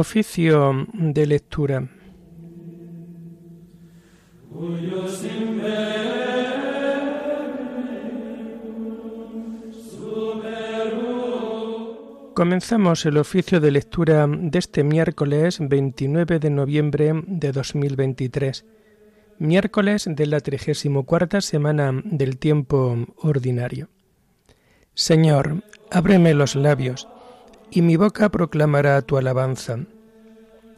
Oficio de lectura. Comenzamos el oficio de lectura de este miércoles 29 de noviembre de 2023, miércoles de la 34 semana del tiempo ordinario. Señor, ábreme los labios, y mi boca proclamará tu alabanza.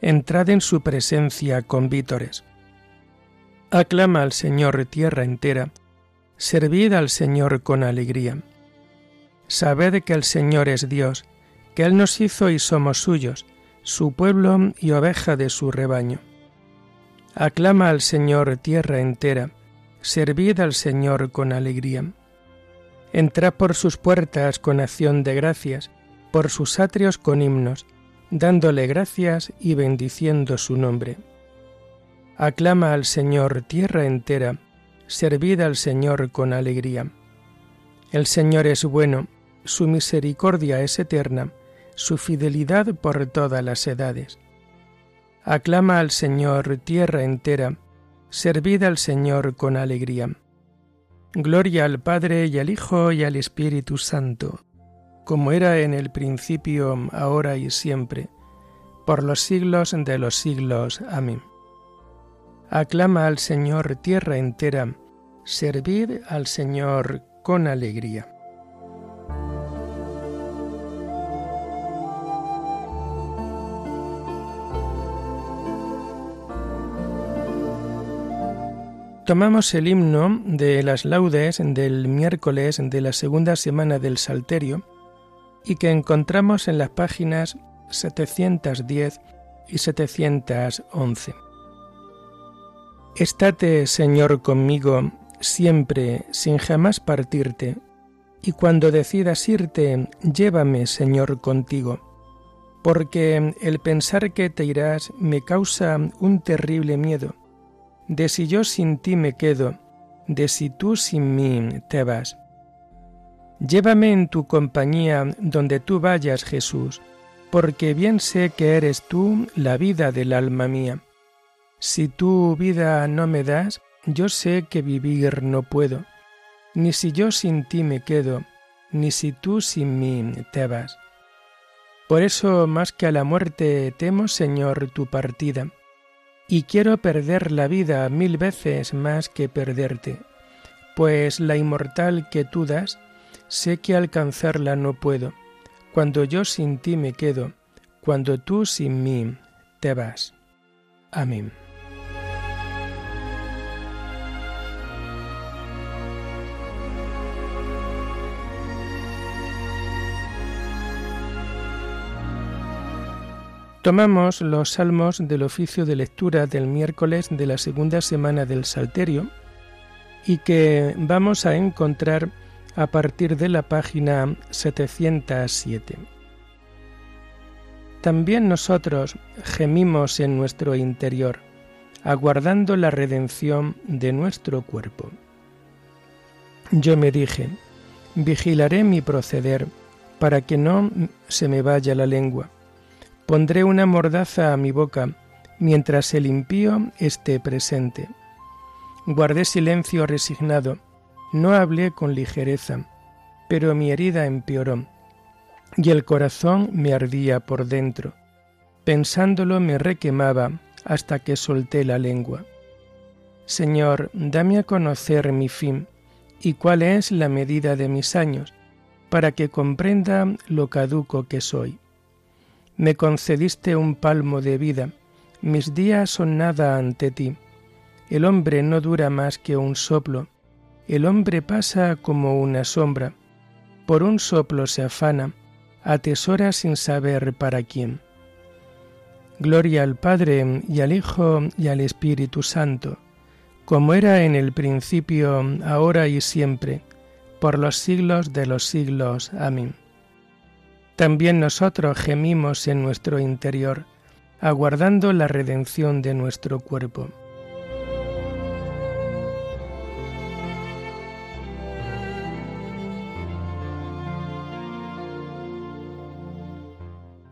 entrad en su presencia con vítores. Aclama al Señor tierra entera, servid al Señor con alegría. Sabed que el Señor es Dios, que Él nos hizo y somos suyos, su pueblo y oveja de su rebaño. Aclama al Señor tierra entera, servid al Señor con alegría. Entrad por sus puertas con acción de gracias, por sus atrios con himnos, dándole gracias y bendiciendo su nombre. Aclama al Señor tierra entera, servid al Señor con alegría. El Señor es bueno, su misericordia es eterna, su fidelidad por todas las edades. Aclama al Señor tierra entera, servid al Señor con alegría. Gloria al Padre y al Hijo y al Espíritu Santo, como era en el principio, ahora y siempre, por los siglos de los siglos. Amén. Aclama al Señor tierra entera, servid al Señor con alegría. Tomamos el himno de las laudes del miércoles de la segunda semana del Salterio y que encontramos en las páginas 710 y 711. Estate, Señor, conmigo siempre, sin jamás partirte, y cuando decidas irte, llévame, Señor, contigo, porque el pensar que te irás me causa un terrible miedo de si yo sin ti me quedo, de si tú sin mí te vas. Llévame en tu compañía donde tú vayas, Jesús, porque bien sé que eres tú la vida del alma mía. Si tu vida no me das, yo sé que vivir no puedo, ni si yo sin ti me quedo, ni si tú sin mí te vas. Por eso más que a la muerte temo, Señor, tu partida, y quiero perder la vida mil veces más que perderte, pues la inmortal que tú das, sé que alcanzarla no puedo, cuando yo sin ti me quedo, cuando tú sin mí te vas. Amén. Tomamos los salmos del oficio de lectura del miércoles de la segunda semana del Salterio y que vamos a encontrar a partir de la página 707. También nosotros gemimos en nuestro interior, aguardando la redención de nuestro cuerpo. Yo me dije, vigilaré mi proceder para que no se me vaya la lengua Pondré una mordaza a mi boca mientras el impío esté presente. Guardé silencio resignado, no hablé con ligereza, pero mi herida empeoró y el corazón me ardía por dentro. Pensándolo me requemaba hasta que solté la lengua. Señor, dame a conocer mi fin y cuál es la medida de mis años, para que comprenda lo caduco que soy. Me concediste un palmo de vida, mis días son nada ante ti. El hombre no dura más que un soplo, el hombre pasa como una sombra, por un soplo se afana, atesora sin saber para quién. Gloria al Padre y al Hijo y al Espíritu Santo, como era en el principio, ahora y siempre, por los siglos de los siglos. Amén. También nosotros gemimos en nuestro interior, aguardando la redención de nuestro cuerpo.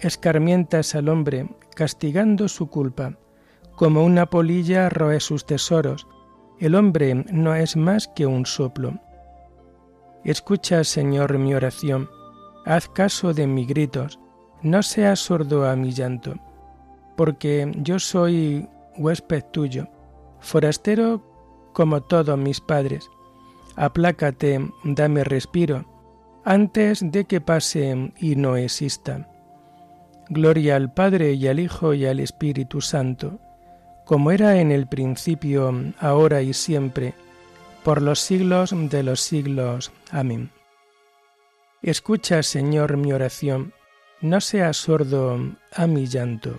escarmientas al hombre, castigando su culpa. Como una polilla roe sus tesoros, el hombre no es más que un soplo. Escucha, Señor, mi oración, haz caso de mis gritos, no seas sordo a mi llanto, porque yo soy huésped tuyo, forastero como todos mis padres. Aplácate, dame respiro, antes de que pase y no exista. Gloria al Padre y al Hijo y al Espíritu Santo, como era en el principio, ahora y siempre, por los siglos de los siglos. Amén. Escucha, Señor, mi oración, no seas sordo a mi llanto.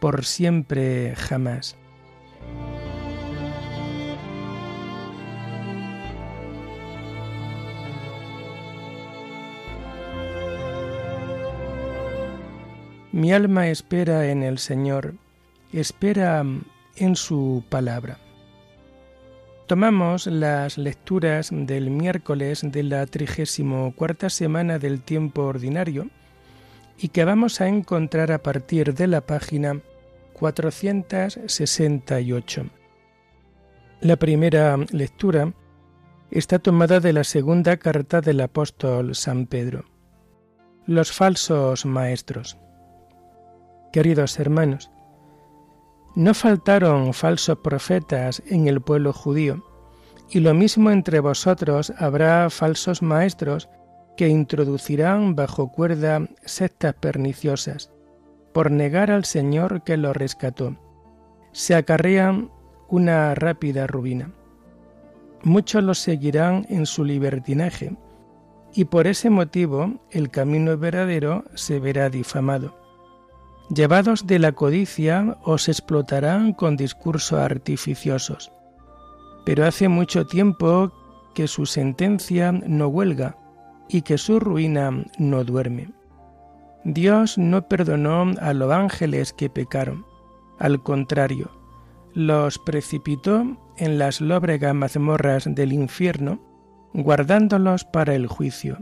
por siempre jamás. Mi alma espera en el Señor, espera en su palabra. Tomamos las lecturas del miércoles de la trigésimo cuarta semana del tiempo ordinario y que vamos a encontrar a partir de la página 468. La primera lectura está tomada de la segunda carta del apóstol San Pedro. Los falsos maestros. Queridos hermanos, no faltaron falsos profetas en el pueblo judío, y lo mismo entre vosotros habrá falsos maestros que introducirán bajo cuerda sectas perniciosas, por negar al Señor que lo rescató. Se acarrean una rápida ruina. Muchos los seguirán en su libertinaje, y por ese motivo el camino verdadero se verá difamado. Llevados de la codicia os explotarán con discursos artificiosos. Pero hace mucho tiempo que su sentencia no huelga, y que su ruina no duerme. Dios no perdonó a los ángeles que pecaron, al contrario, los precipitó en las lóbregas mazmorras del infierno, guardándolos para el juicio,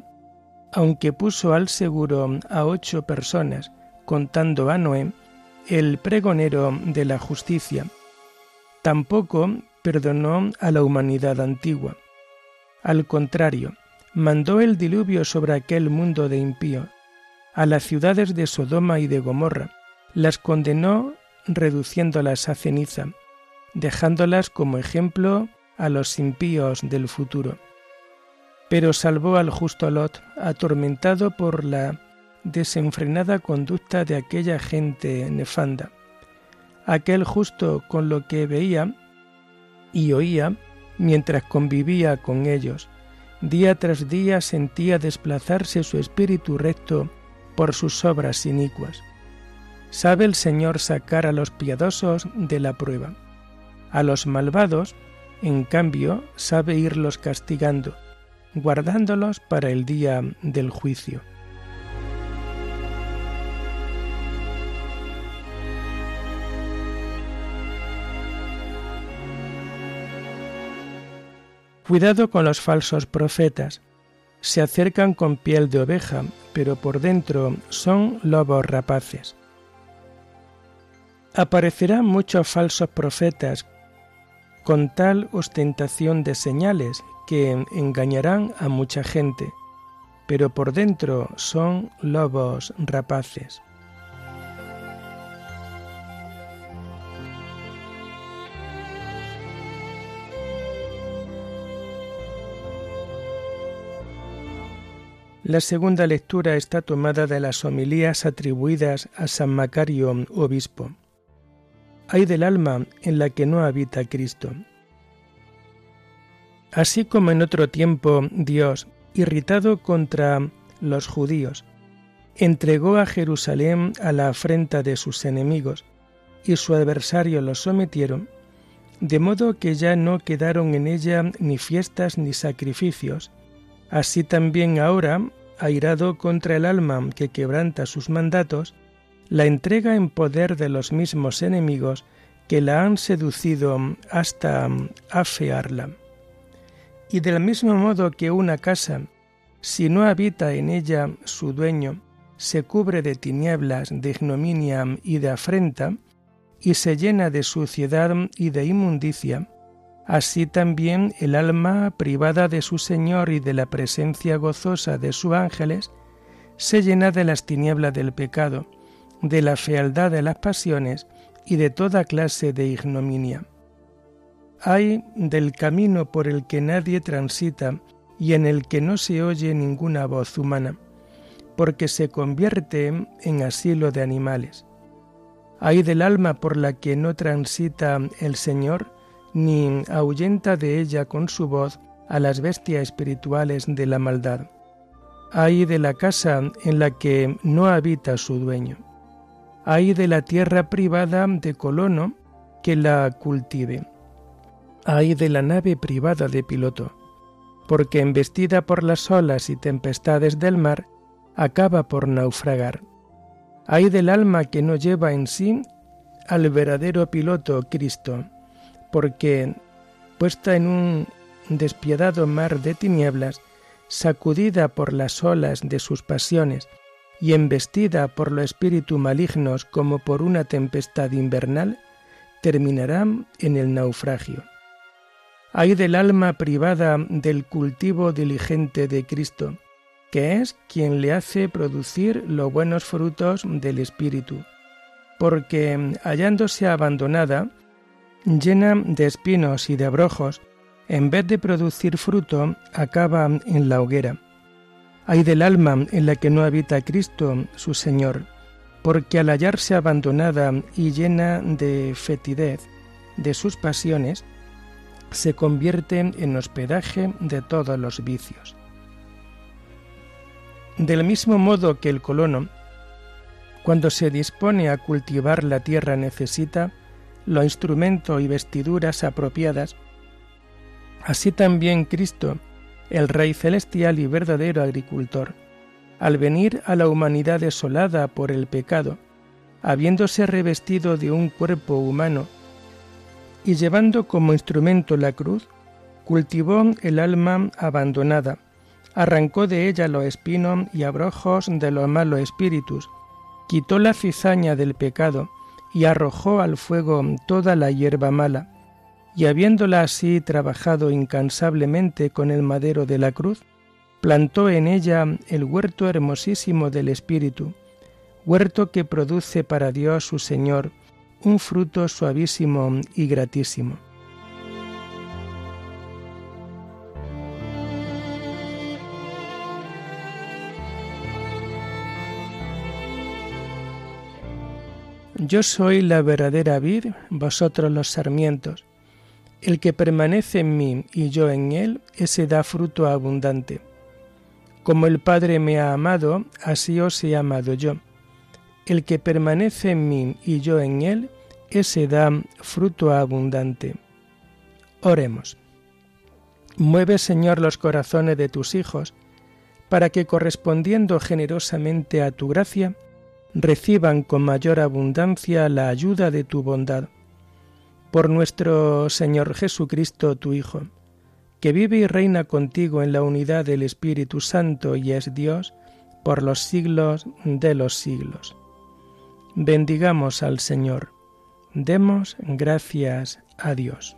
aunque puso al seguro a ocho personas, contando a Noé, el pregonero de la justicia. Tampoco perdonó a la humanidad antigua. Al contrario, mandó el diluvio sobre aquel mundo de impío, a las ciudades de Sodoma y de Gomorra, las condenó reduciéndolas a ceniza, dejándolas como ejemplo a los impíos del futuro. Pero salvó al justo Lot, atormentado por la desenfrenada conducta de aquella gente nefanda. Aquel justo con lo que veía y oía mientras convivía con ellos, día tras día sentía desplazarse su espíritu recto por sus obras inicuas. Sabe el Señor sacar a los piadosos de la prueba. A los malvados, en cambio, sabe irlos castigando, guardándolos para el día del juicio. Cuidado con los falsos profetas. Se acercan con piel de oveja, pero por dentro son lobos rapaces. Aparecerán muchos falsos profetas con tal ostentación de señales que engañarán a mucha gente, pero por dentro son lobos rapaces. La segunda lectura está tomada de las homilías atribuidas a San Macario, obispo. Hay del alma en la que no habita Cristo. Así como en otro tiempo Dios, irritado contra los judíos, entregó a Jerusalén a la afrenta de sus enemigos, y su adversario los sometieron, de modo que ya no quedaron en ella ni fiestas ni sacrificios, Así también ahora, airado contra el alma que quebranta sus mandatos, la entrega en poder de los mismos enemigos que la han seducido hasta afearla. Y del mismo modo que una casa, si no habita en ella su dueño, se cubre de tinieblas, de ignominia y de afrenta, y se llena de suciedad y de inmundicia, Así también el alma privada de su Señor y de la presencia gozosa de sus ángeles se llena de las tinieblas del pecado, de la fealdad de las pasiones y de toda clase de ignominia. Hay del camino por el que nadie transita y en el que no se oye ninguna voz humana, porque se convierte en asilo de animales. Hay del alma por la que no transita el Señor, ni ahuyenta de ella con su voz a las bestias espirituales de la maldad. Hay de la casa en la que no habita su dueño. Hay de la tierra privada de colono que la cultive. Hay de la nave privada de piloto, porque embestida por las olas y tempestades del mar, acaba por naufragar. Hay del alma que no lleva en sí al verdadero piloto Cristo, porque, puesta en un despiadado mar de tinieblas, sacudida por las olas de sus pasiones y embestida por los espíritus malignos como por una tempestad invernal, terminará en el naufragio. Hay del alma privada del cultivo diligente de Cristo, que es quien le hace producir los buenos frutos del Espíritu, porque hallándose abandonada, llena de espinos y de abrojos, en vez de producir fruto, acaba en la hoguera. Hay del alma en la que no habita Cristo, su Señor, porque al hallarse abandonada y llena de fetidez de sus pasiones, se convierte en hospedaje de todos los vicios. Del mismo modo que el colono, cuando se dispone a cultivar la tierra necesita los instrumentos y vestiduras apropiadas, así también Cristo, el Rey celestial y verdadero agricultor, al venir a la humanidad desolada por el pecado, habiéndose revestido de un cuerpo humano, y llevando como instrumento la cruz, cultivó el alma abandonada, arrancó de ella los espinos y abrojos de los malos espíritus, quitó la cizaña del pecado y arrojó al fuego toda la hierba mala, y habiéndola así trabajado incansablemente con el madero de la cruz, plantó en ella el huerto hermosísimo del Espíritu, huerto que produce para Dios su Señor un fruto suavísimo y gratísimo. Yo soy la verdadera vid, vosotros los sarmientos. El que permanece en mí y yo en él, ese da fruto abundante. Como el Padre me ha amado, así os he amado yo. El que permanece en mí y yo en él, ese da fruto abundante. Oremos. Mueve, Señor, los corazones de tus hijos, para que, correspondiendo generosamente a tu gracia, reciban con mayor abundancia la ayuda de tu bondad. Por nuestro Señor Jesucristo, tu Hijo, que vive y reina contigo en la unidad del Espíritu Santo y es Dios, por los siglos de los siglos. Bendigamos al Señor. Demos gracias a Dios.